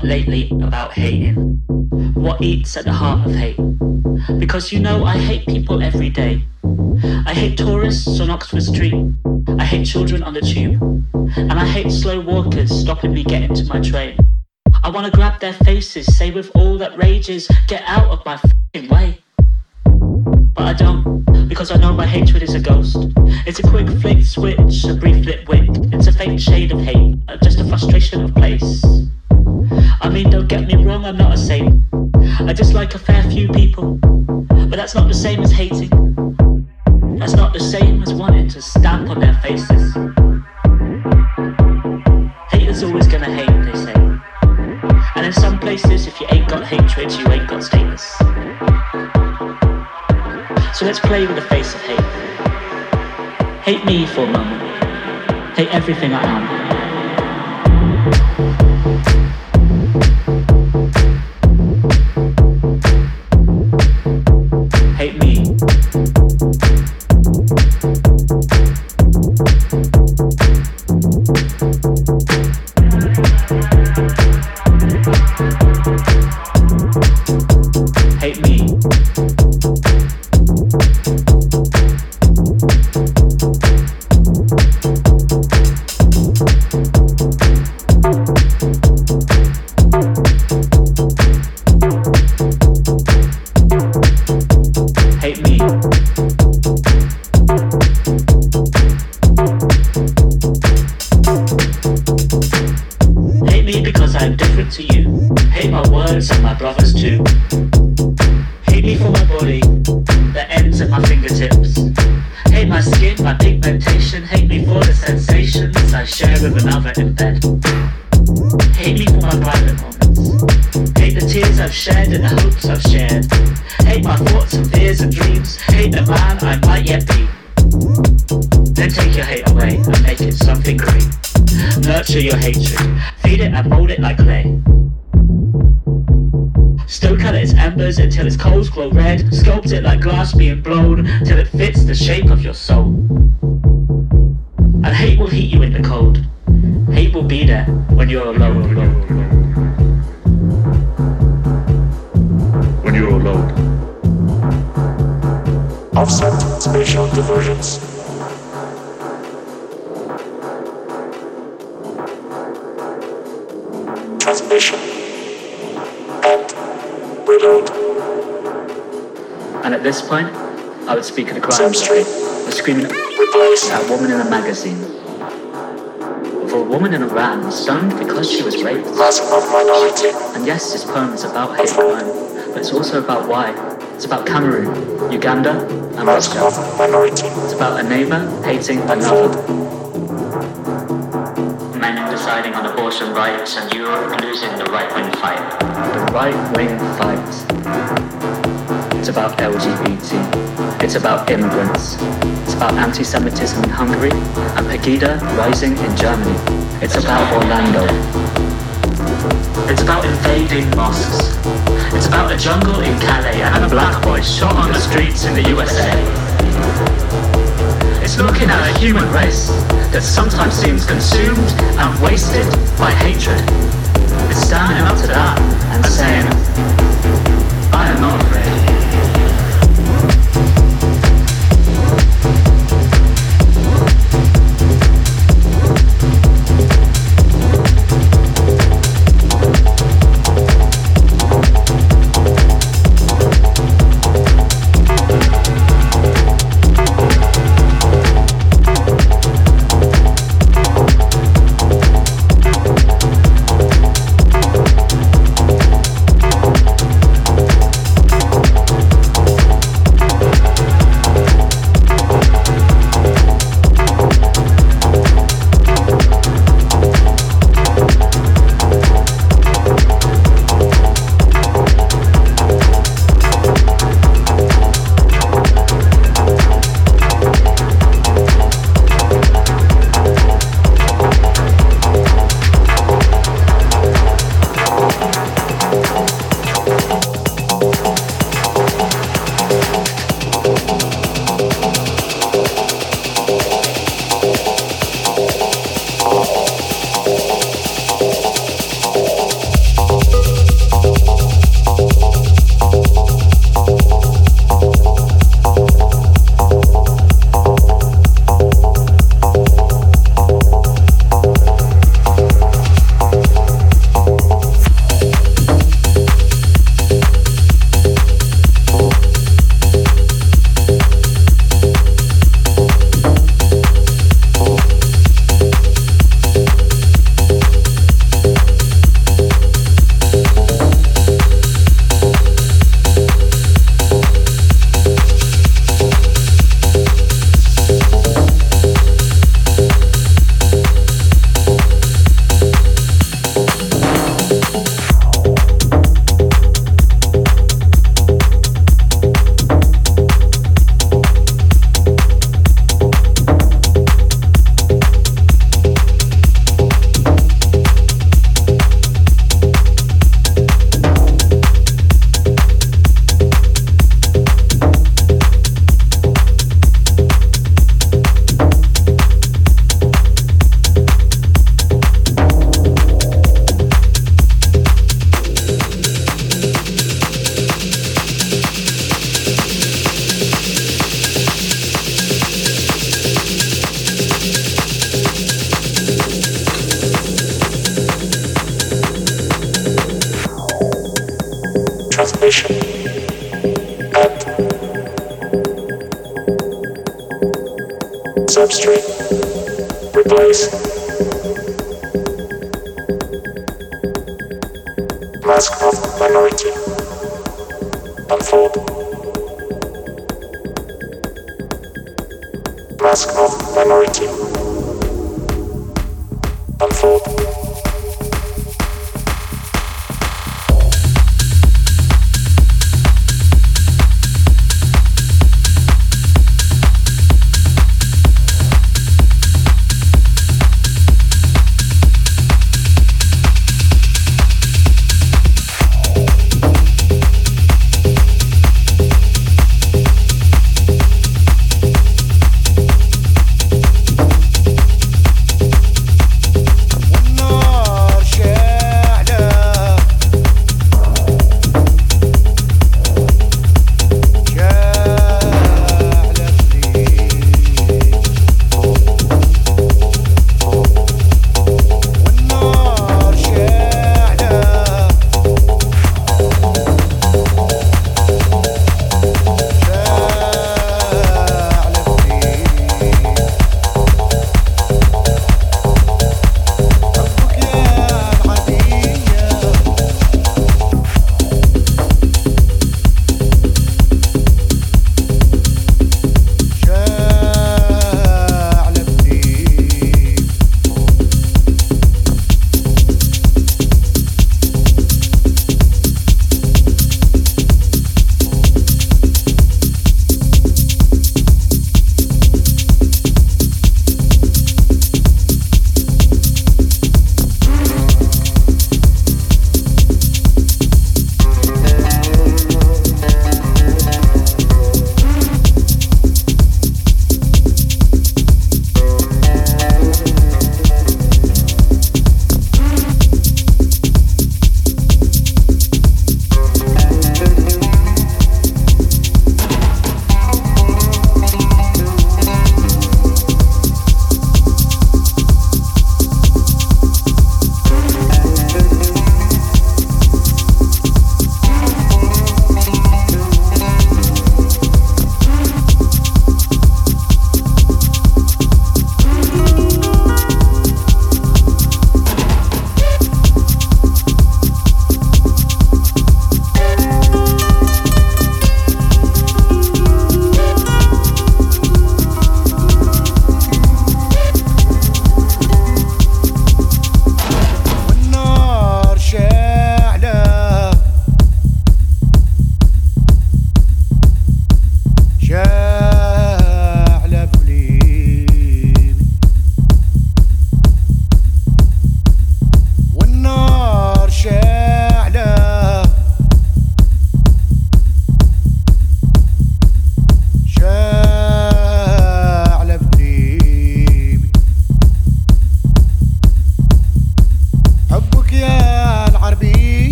lot lately about hating. What eats at the heart of hate? Because you know, I hate people every day. I hate tourists on Oxford Street. I hate children on the tube. And I hate slow walkers stopping me getting to my train. I wanna grab their faces, say with all that rages, get out of my way. But I don't, because I know my hatred is a ghost. It's a quick flick switch, a brief lit wick. It's a faint shade of hate, uh, just a frustration I dislike a fair few people, but that's not the same as hating. That's not the same as wanting to stamp on their faces. Haters always gonna hate, they say. And in some places, if you ain't got hatred, you ain't got status. So let's play with the face of hate. Hate me for a moment. Hate everything I am. I would speak of the Same crime. street. The screaming Replace. that woman in a magazine. Of a woman in Iran stoned because she was raped. And yes, this poem is about hate crime, but it's also about why. It's about Cameroon, Uganda, and Moscow. It's about a neighbor hating another. Men deciding on abortion rights and Europe losing the right wing fight. The right wing fight. It's about LGBT. It's about immigrants. It's about anti Semitism in Hungary and Pegida rising in Germany. It's about Orlando. It's about invading mosques. It's about a jungle in Calais and a black boy shot on the streets in the USA. It's looking at a human race that sometimes seems consumed and wasted by hatred. It's standing up to that and saying, I am not afraid.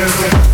music.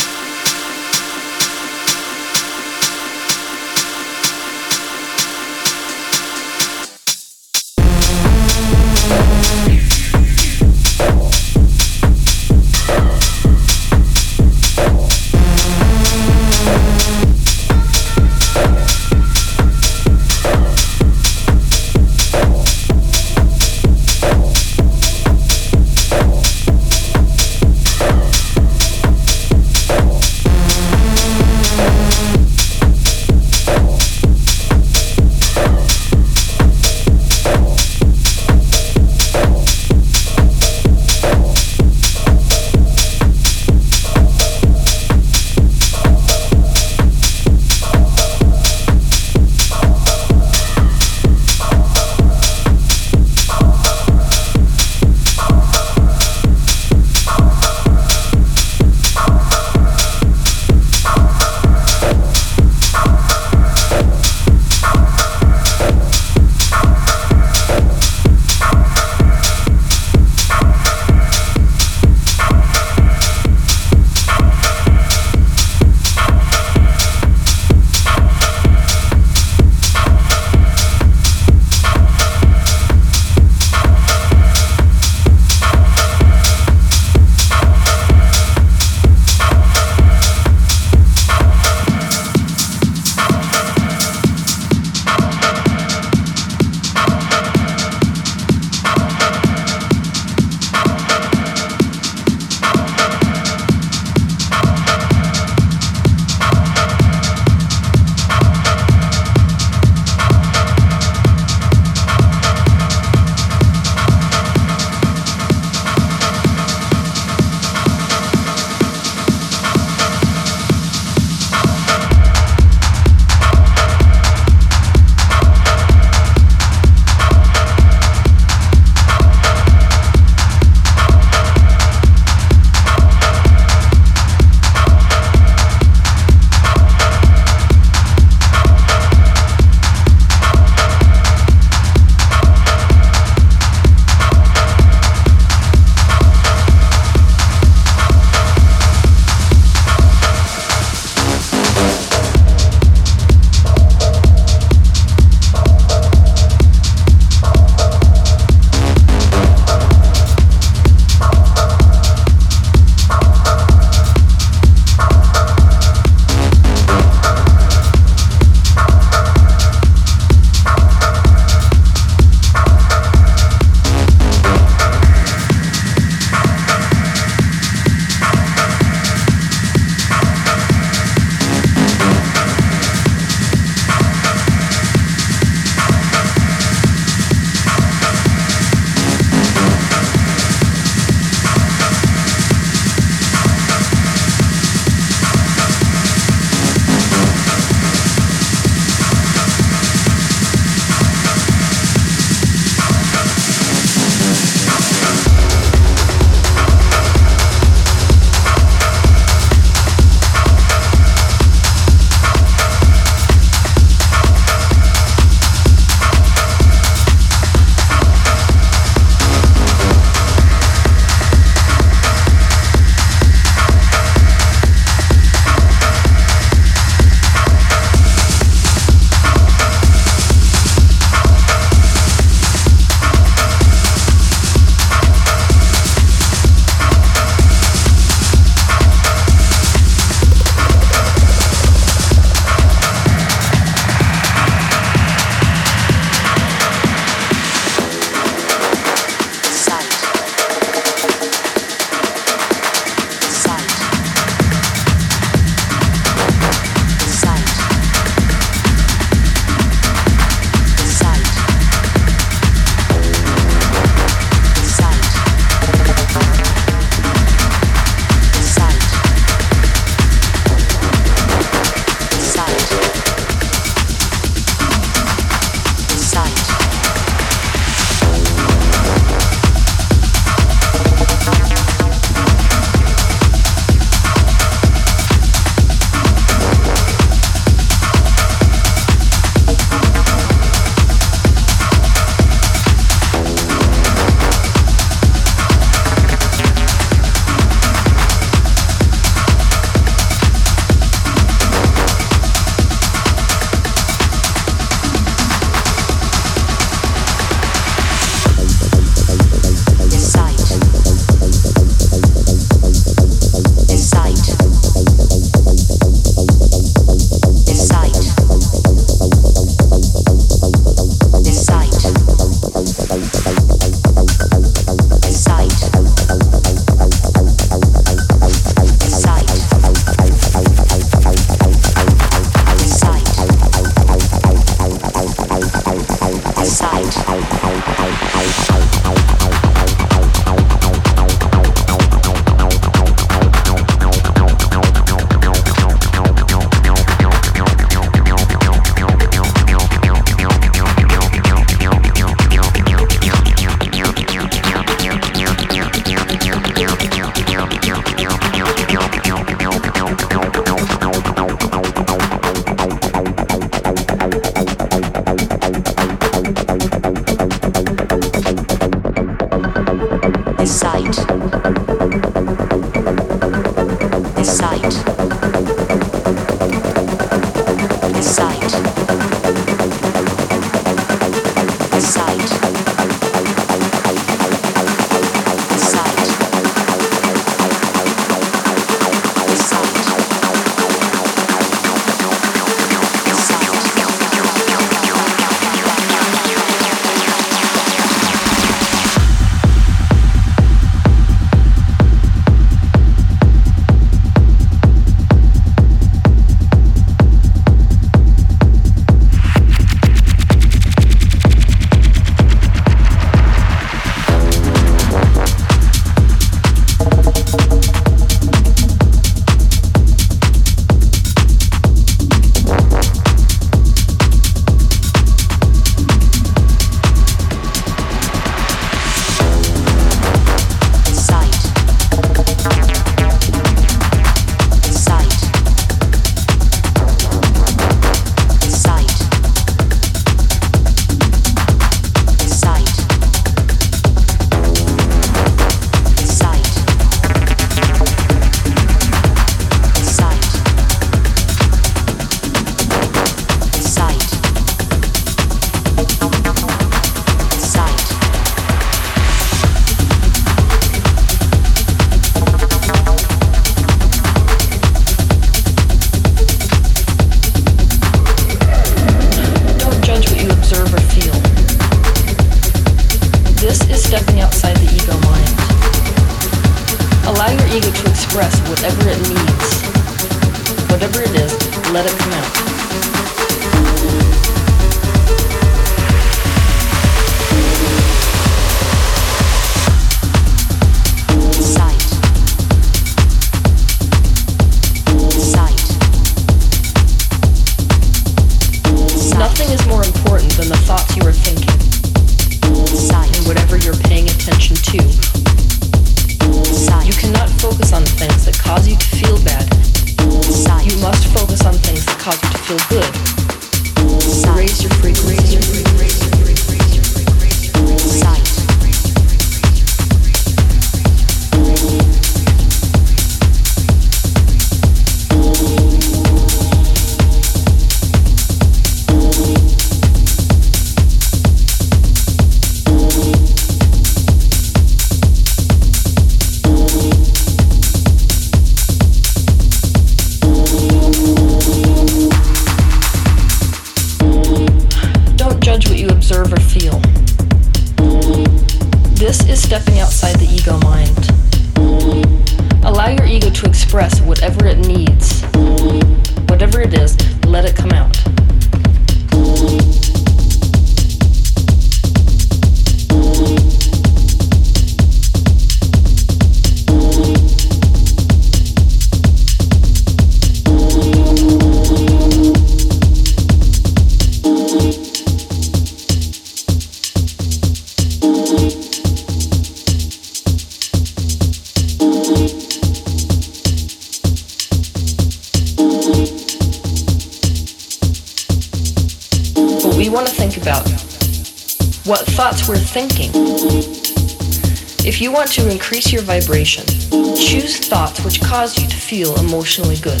If you want to increase your vibration, choose thoughts which cause you to feel emotionally good.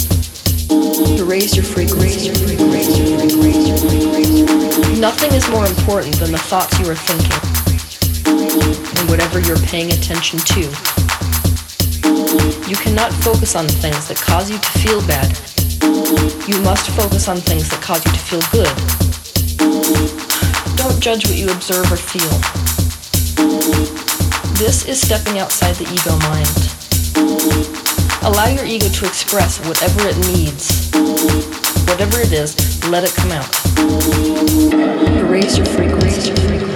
To raise your frequency. Nothing is more important than the thoughts you are thinking and whatever you're paying attention to. You cannot focus on things that cause you to feel bad. You must focus on things that cause you to feel good. Don't judge what you observe or feel. This is stepping outside the ego mind. Allow your ego to express whatever it needs. Whatever it is, let it come out. Raise your frequency.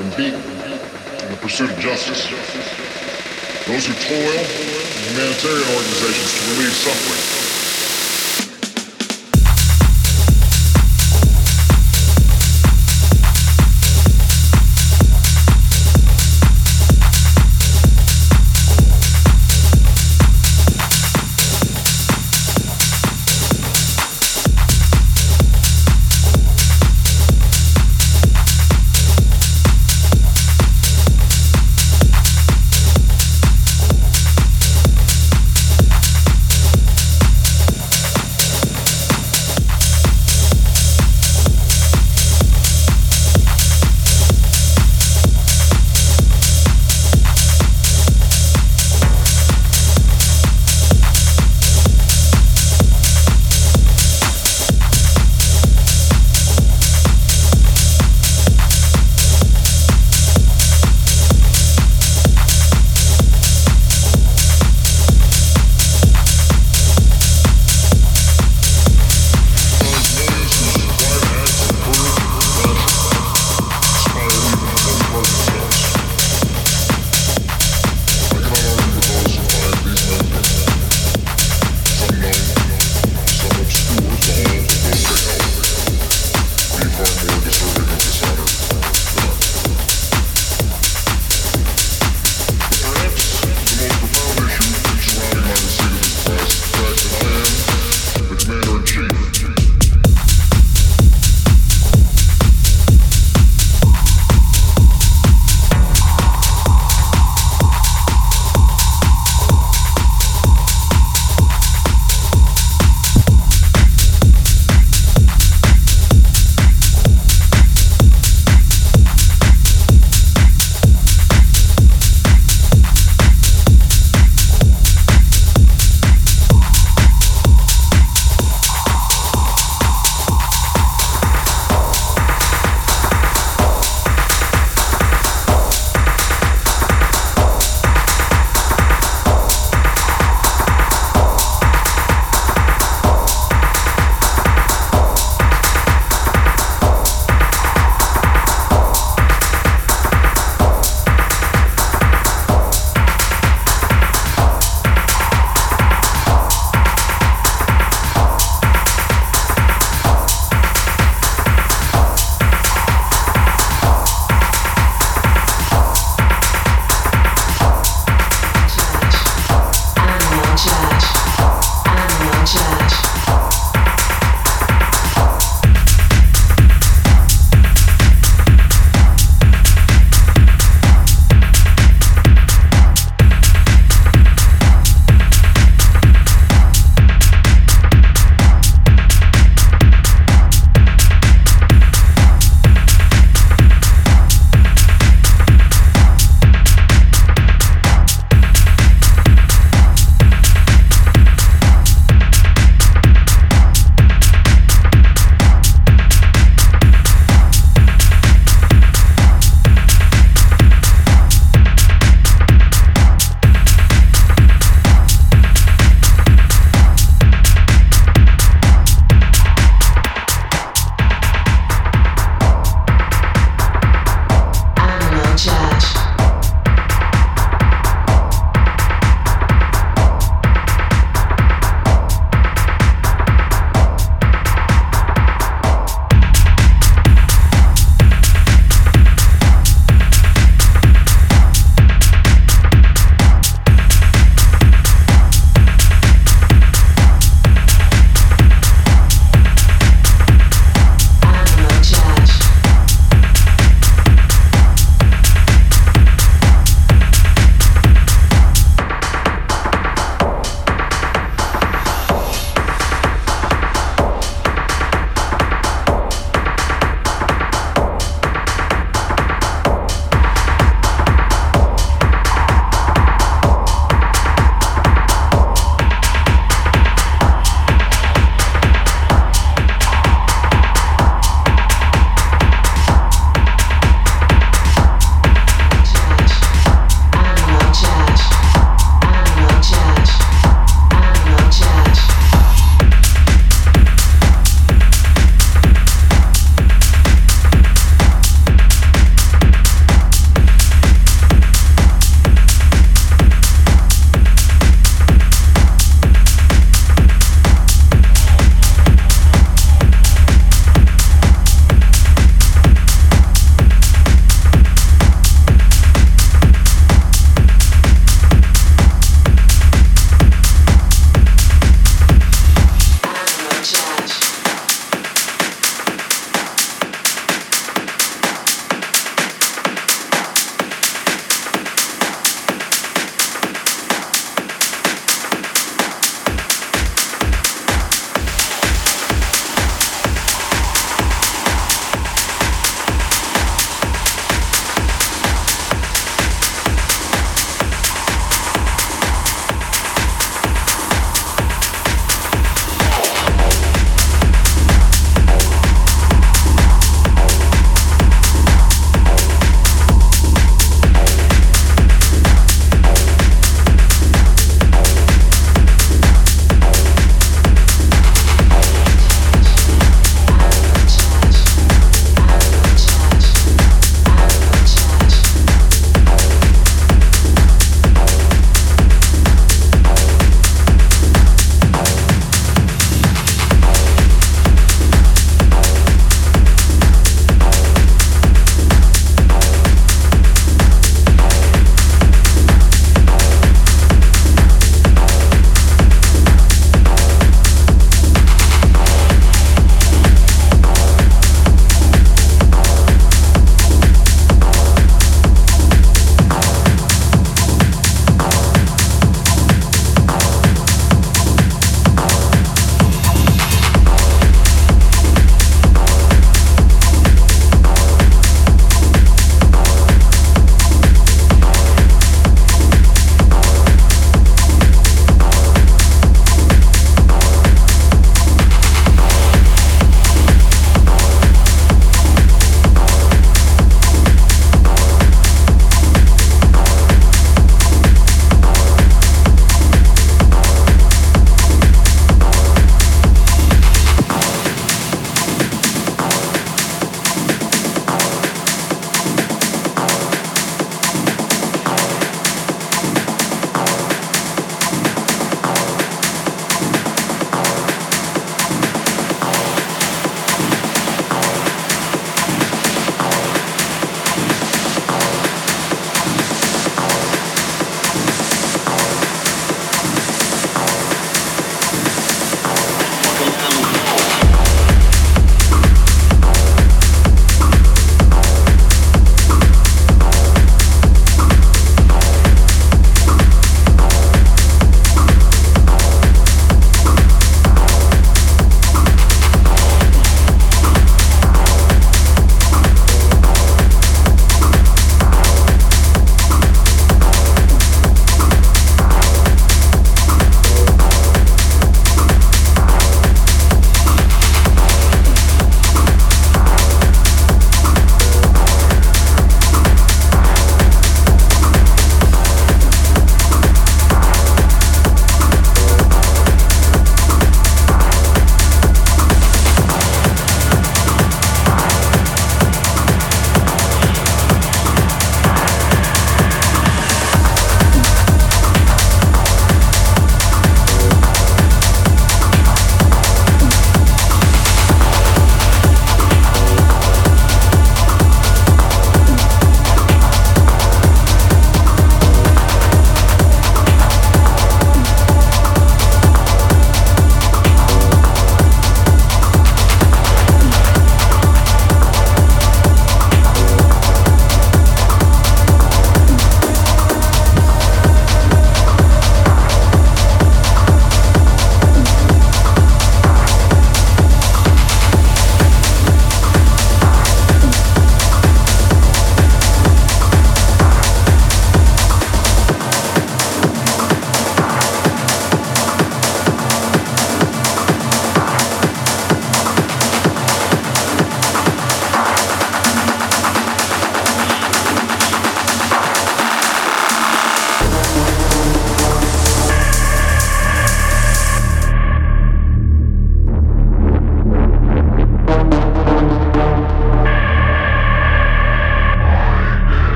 and beat in the pursuit of justice. Those who toil in humanitarian organizations to relieve suffering.